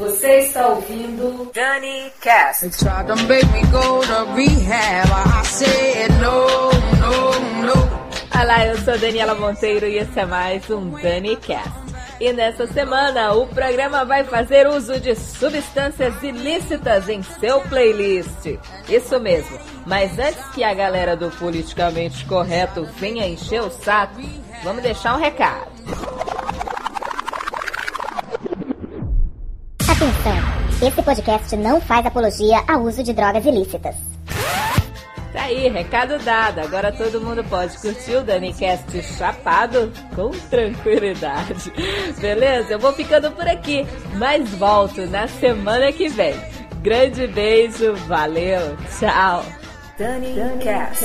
Você está ouvindo Dani Cast. They tried to make me go to rehab. I said no, no, no. Olá, eu sou Daniela Monteiro e esse é mais um Dani Cast. E nessa semana o programa vai fazer uso de substâncias ilícitas em seu playlist. Isso mesmo. Mas antes que a galera do politicamente correto venha encher o saco, vamos deixar um recado. Atenção! Esse podcast não faz apologia ao uso de drogas ilícitas. Tá aí, recado dado. Agora todo mundo pode curtir o DaniCast chapado com tranquilidade. Beleza? Eu vou ficando por aqui, mas volto na semana que vem. Grande beijo, valeu, tchau. DaniCast.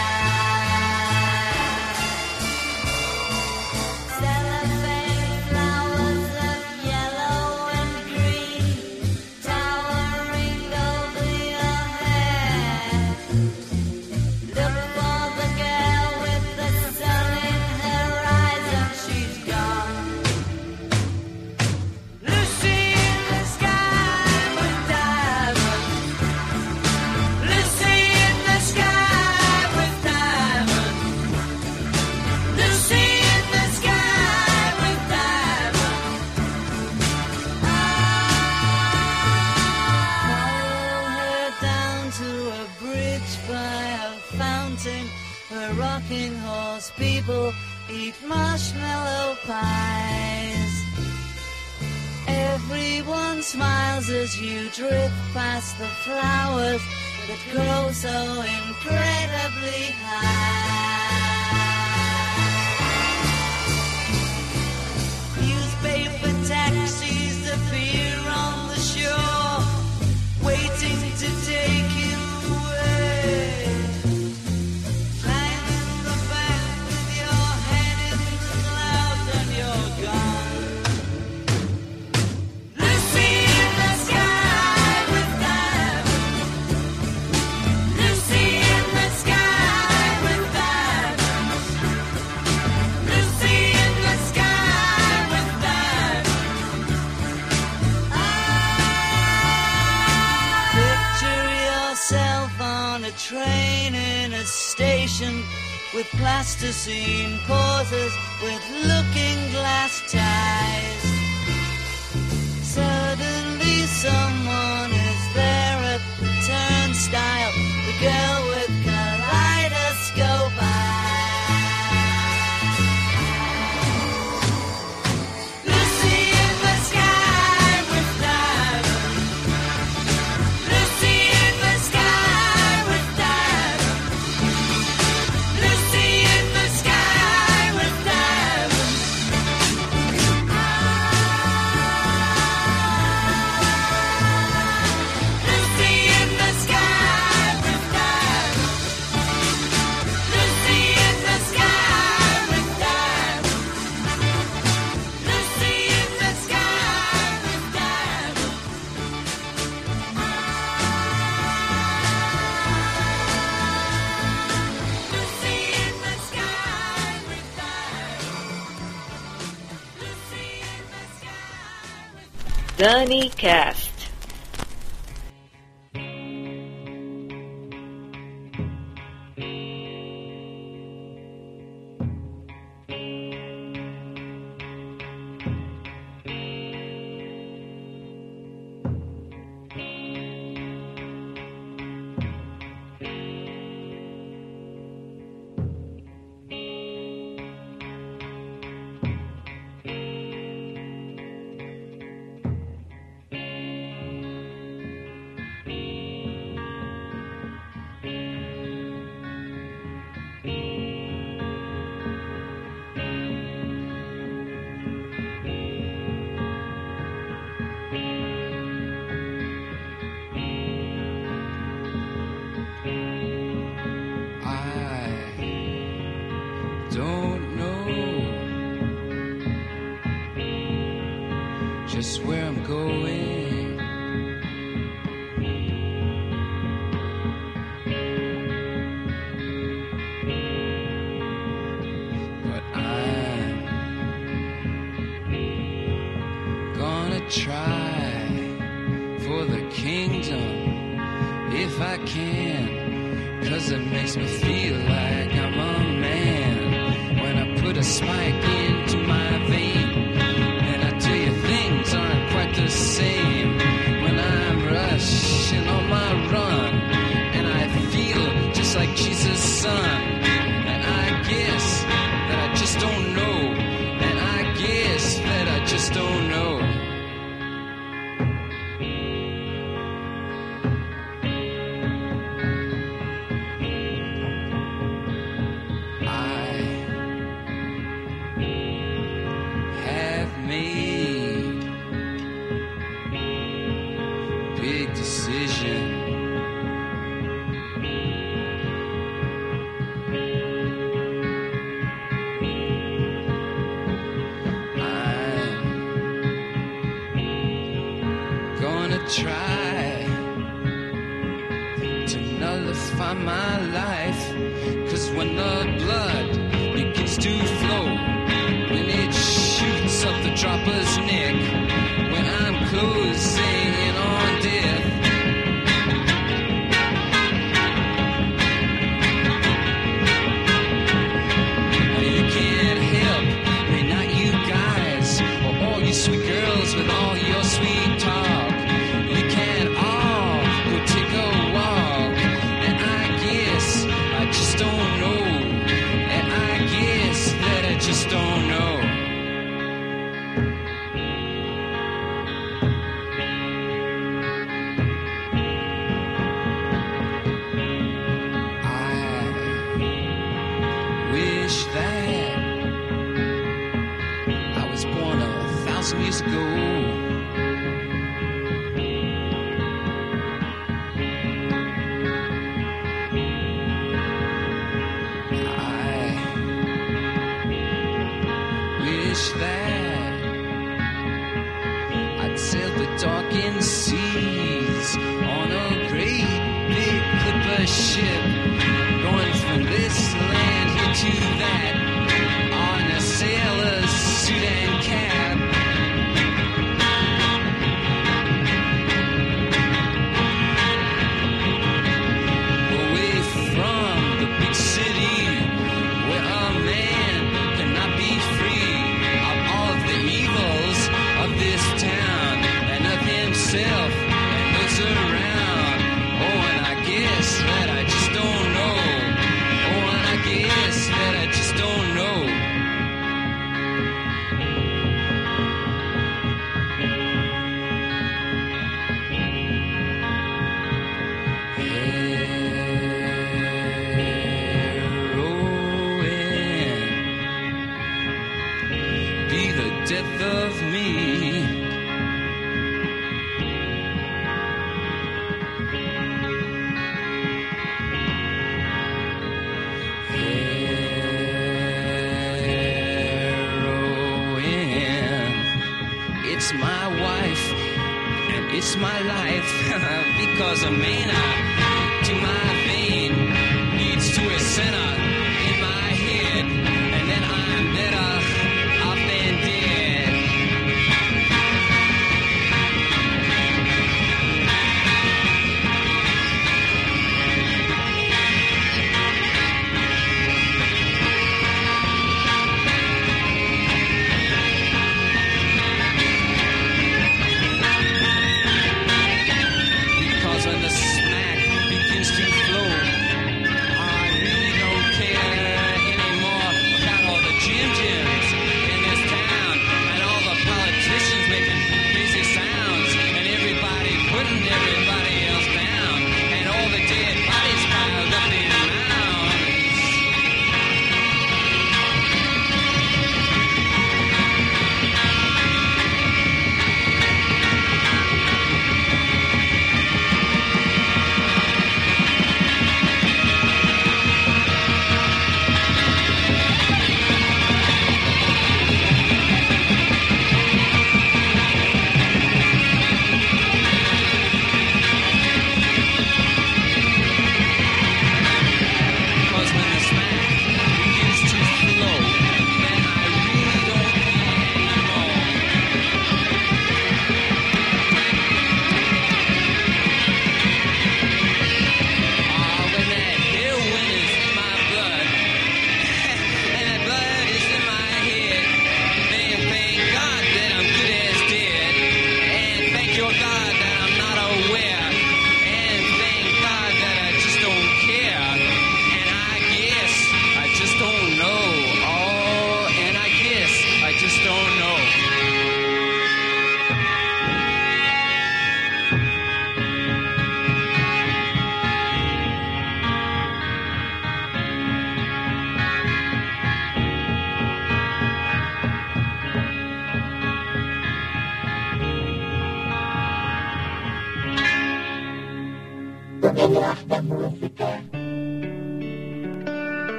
Plasticine pauses with looking glass ties. Suddenly someone is there at the turnstile. The girl with don't know. And I guess that I just don't know.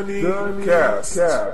Dani, Cast. Gold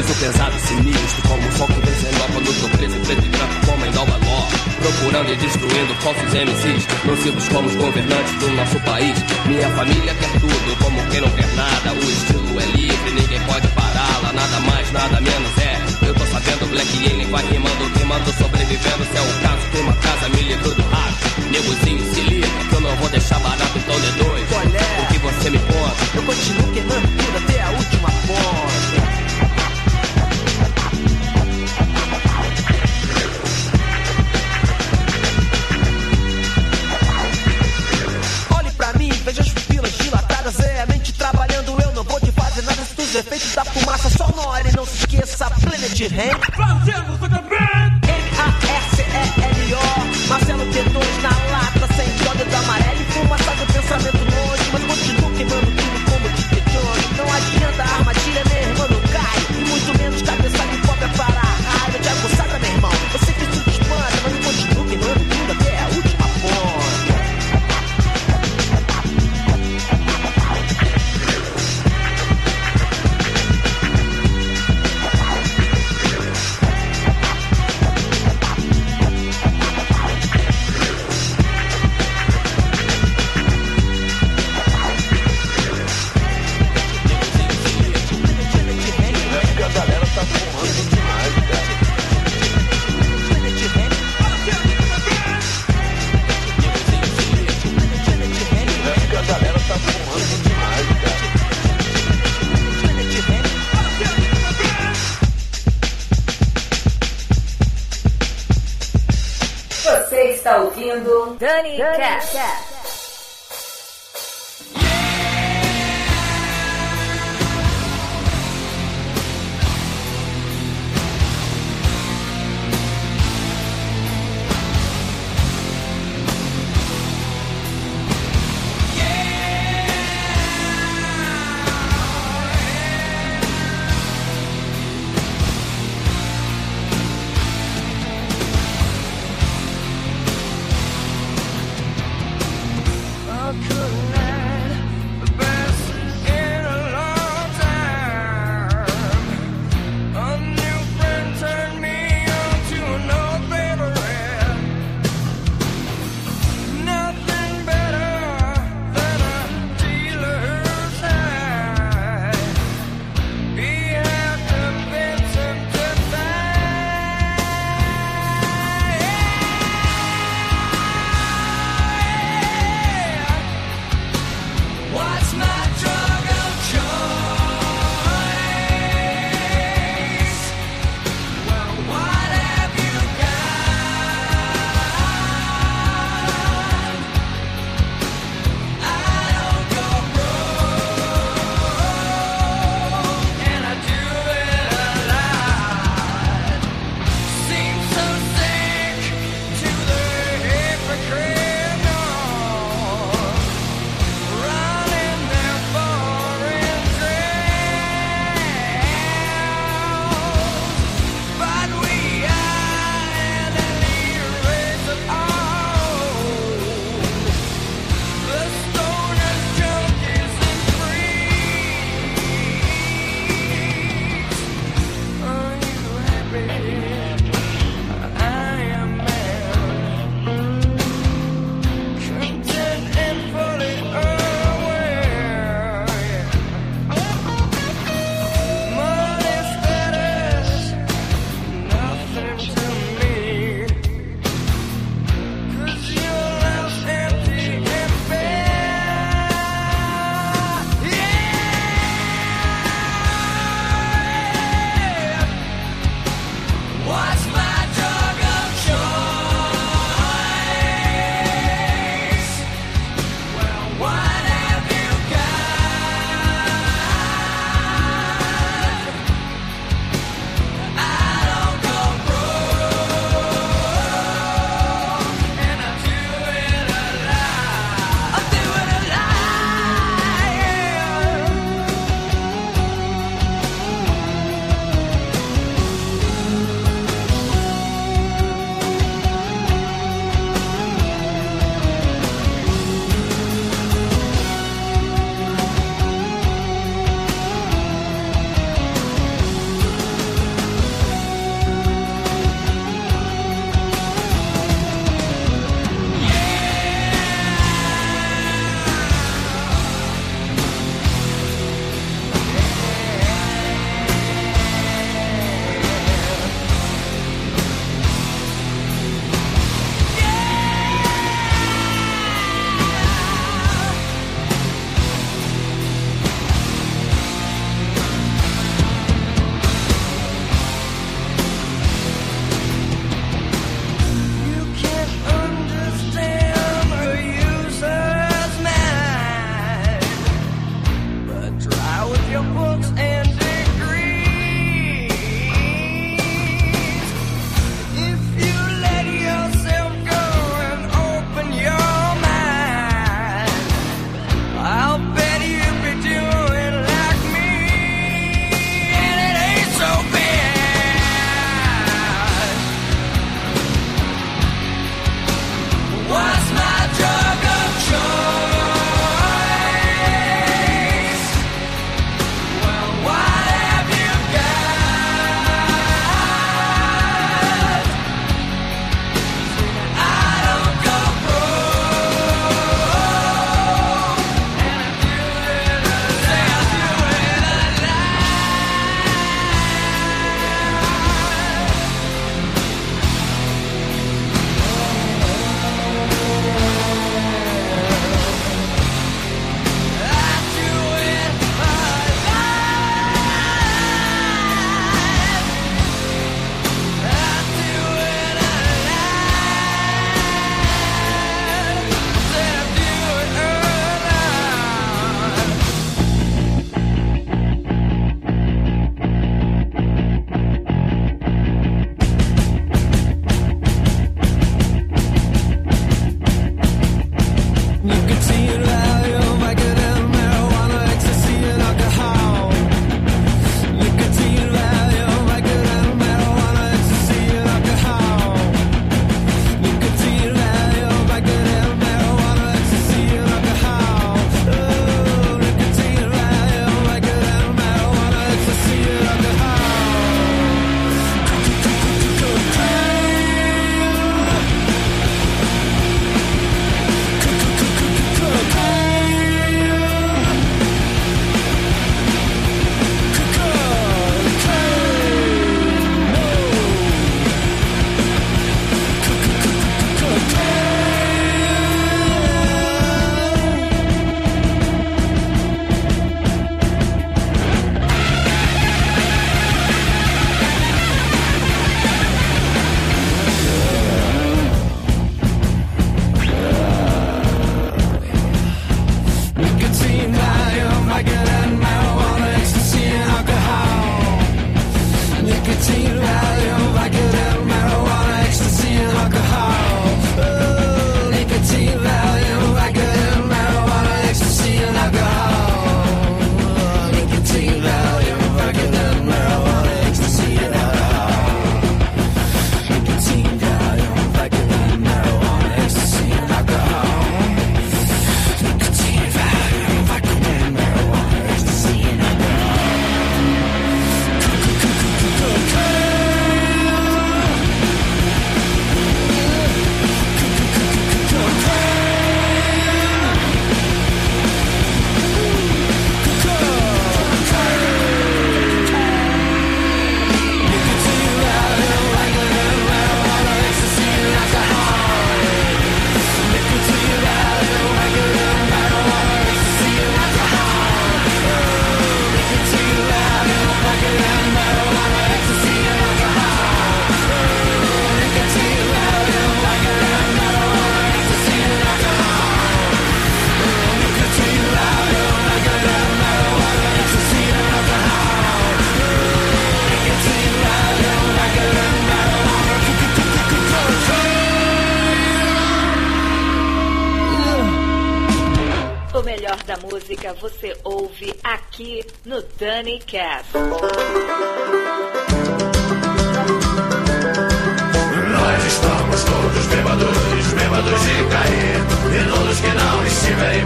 Piso pesado, sinistro, como o sol que vem sem nova No teu preto, preto e branco, como em Nova York. Procurando e destruindo falsos MCs Nocivos como os governantes do nosso país. Minha família quer tudo, como quem não quer nada. O estilo é livre, ninguém pode pará-la Nada mais, nada menos é. Eu tô sabendo, Black Alien vai rimando Queimando, sobrevivendo, se é o caso tem uma casa, me livro do rato. Negozinho, se liga, que eu não vou deixar barato Então dê dois, é? o que você me conta? Eu continuo queimando tudo até a última ponta. Os efeitos da fumaça sonora. E não se esqueça, Planet Ramp. M-A-R-C-E-L-O. Marcelo T2 na lata, sem do amarelo e fumaça do pensamento longe. Mas continuo queimando tudo como Jones. Não adianta a ouvindo Danycast. O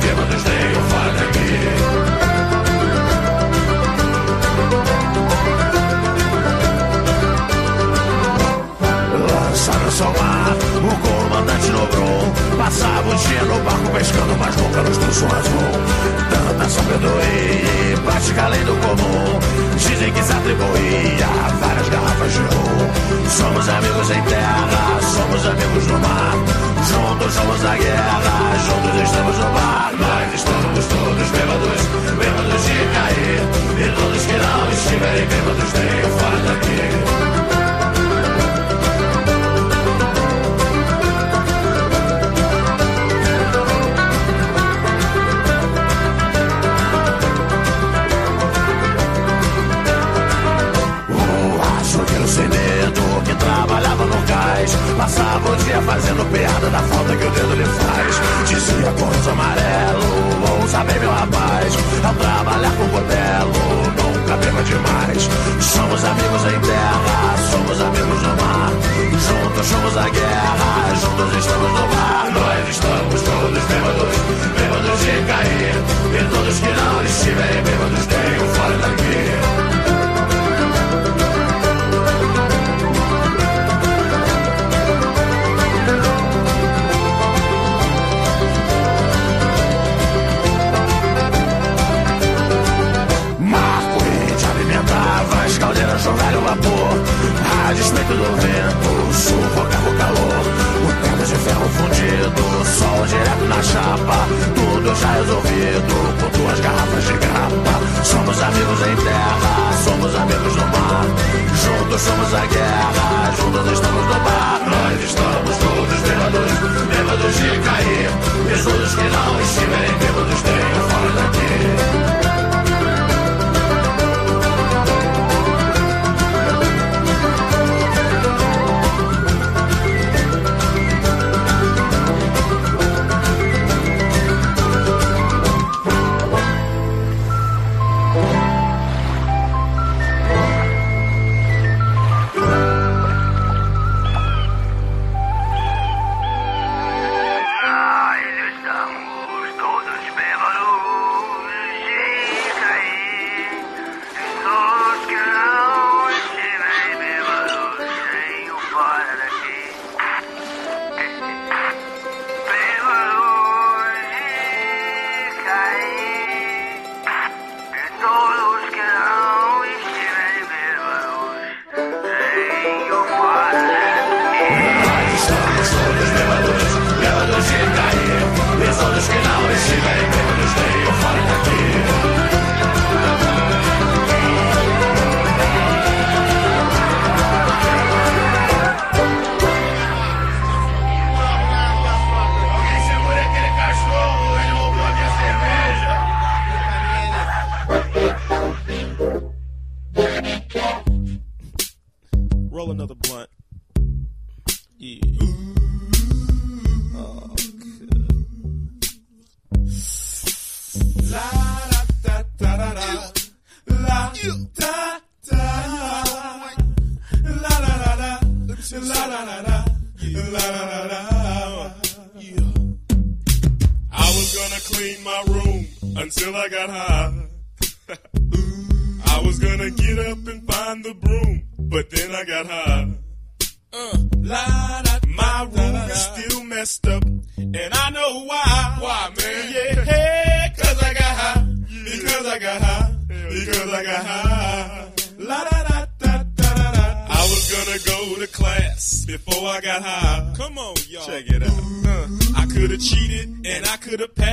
tenham fora dia no barco pescando, mas nunca nos um azul. Tanta sabedoria prática além do comum. Dizem que se atribuía várias garrafas de rum Somos amigos em terra, somos amigos no mar. Juntos somos a guerra, juntos estamos no mar Nós estamos todos bêbados, bêbados de cair. E todos que não estiverem bêbados tenham fora daqui Passava o dia fazendo piada da falta que o dedo lhe faz. Dizia corso amarelo, ouça bem meu rapaz Ao trabalhar com botelo, nunca beba demais. Somos amigos em terra, somos amigos no mar. Juntos somos a guerra, juntos estamos no mar. Nós estamos todos bêbados, bêbados de cair. E todos que não estiverem bêbados tenham fora daqui cair E todos que não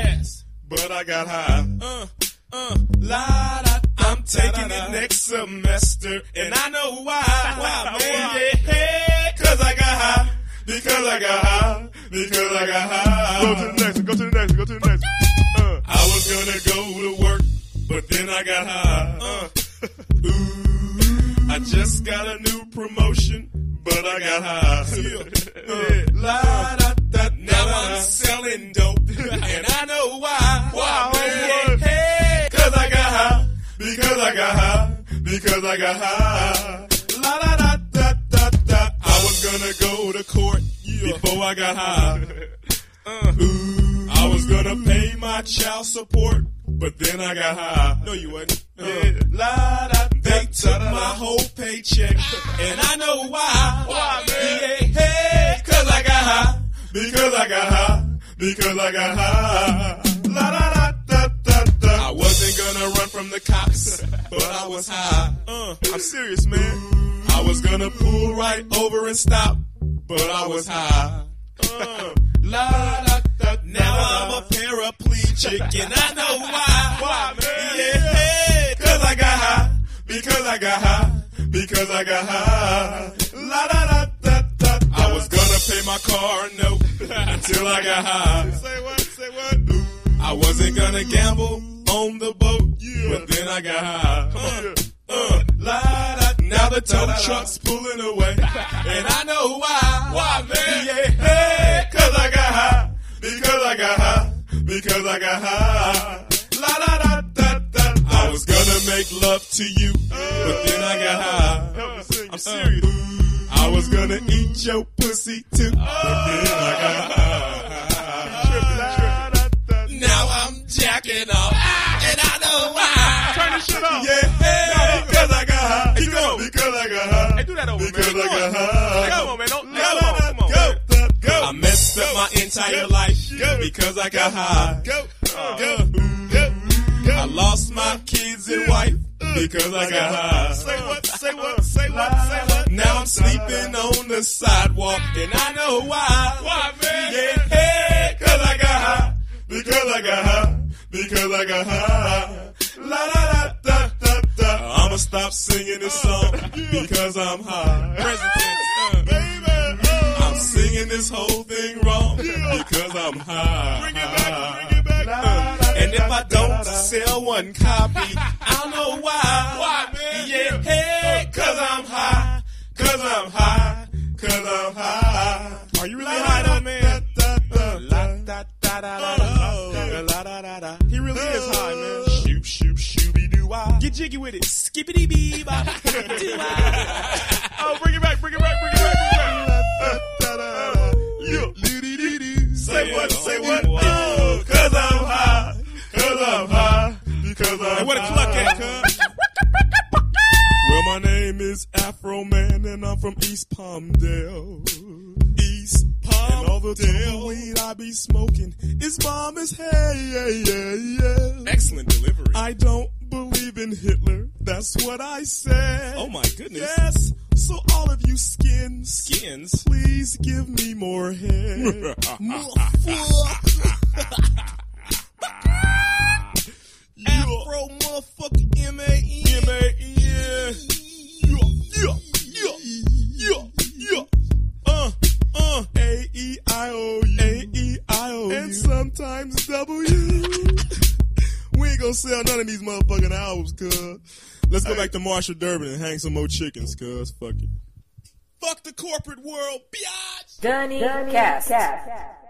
I could have passed, but I got high. Uh, uh, la da. I'm taking it next semester, and I know why. Why, man? Yeah, cause I got high. Because I got high. Because I got high. Go to the next one. Go to the next one. Go to the next one. Uh, I was gonna go to work, but then I got high. Uh, ooh, I just got a new promotion, but I got high. yeah. La, da, da, da, now I'm selling dope, and I know why. Why, oh, man? Hey, hey. Cause I got high, because I got high, because I got high. La, da, da, da, da, da. I was gonna go to court yeah. before I got high. uh. Ooh. I was gonna pay my child support but then I got high. No, you wasn't. Uh, la da. They took my whole paycheck, and I know why. Why, man? Yeah, hey, cause I got high, because I got high, because I got high. La da da da da da. I wasn't gonna run from the cops, but I was high. Uh, I'm serious, man. I was gonna pull right over and stop, but I was high. Uh, la da. Now I'm a paraplegic, and I know why. Why, man? Yeah, cause I got high, because I got high, because I got high. La da da da da. I was gonna pay my car note until I got high. Say what? Say what? I wasn't gonna gamble on the boat, but then I got high. Uh, uh, la, da, now the tow truck's pulling away, and I know why. Why, man? Yeah, got high, because I got high. La da da da da. I was gonna make love to you, but then I got high. I'm serious. I was gonna eat your pussy too, but then I got high. Up my entire life because I got high. Uh, Go. I lost my kids and wife uh, because I got high. Say what? Say what? Say what? Say what? Now I'm sleeping on the sidewalk, and I know why. Why, man? Yeah, hey, cause I got high. Because I got high. Because I got high. La da da da da da. I'ma stop singing this uh, song because I'm high. Present singing this whole thing wrong because I'm high. Bring it back. Bring it back. Uh, and if I don't sell one copy, I'll know why. Why, man? Yeah, hey, cause I'm high. Cause I'm high. Cause I'm high. Are you really high though, man? La. He really is high, man. Shoop shoop shooby doo wah. Get jiggy with it. Skippity bee bop. Palmdale. East Palmdale. And all the tumbleweed I be smoking is bomb as hell. Yeah, yeah, yeah. Excellent delivery. I don't believe in Hitler. That's what I said. Oh my goodness. Yes. So all of you skins, skins, please give me more head. Afro motherfucker And sometimes W. we ain't gonna sell none of these motherfucking albums, cuz. Let's go back to Marshall Durbin and hang some more chickens, cuz. Fuck it. Fuck the corporate world, biatch! Dany, Dunny Cast. Cast.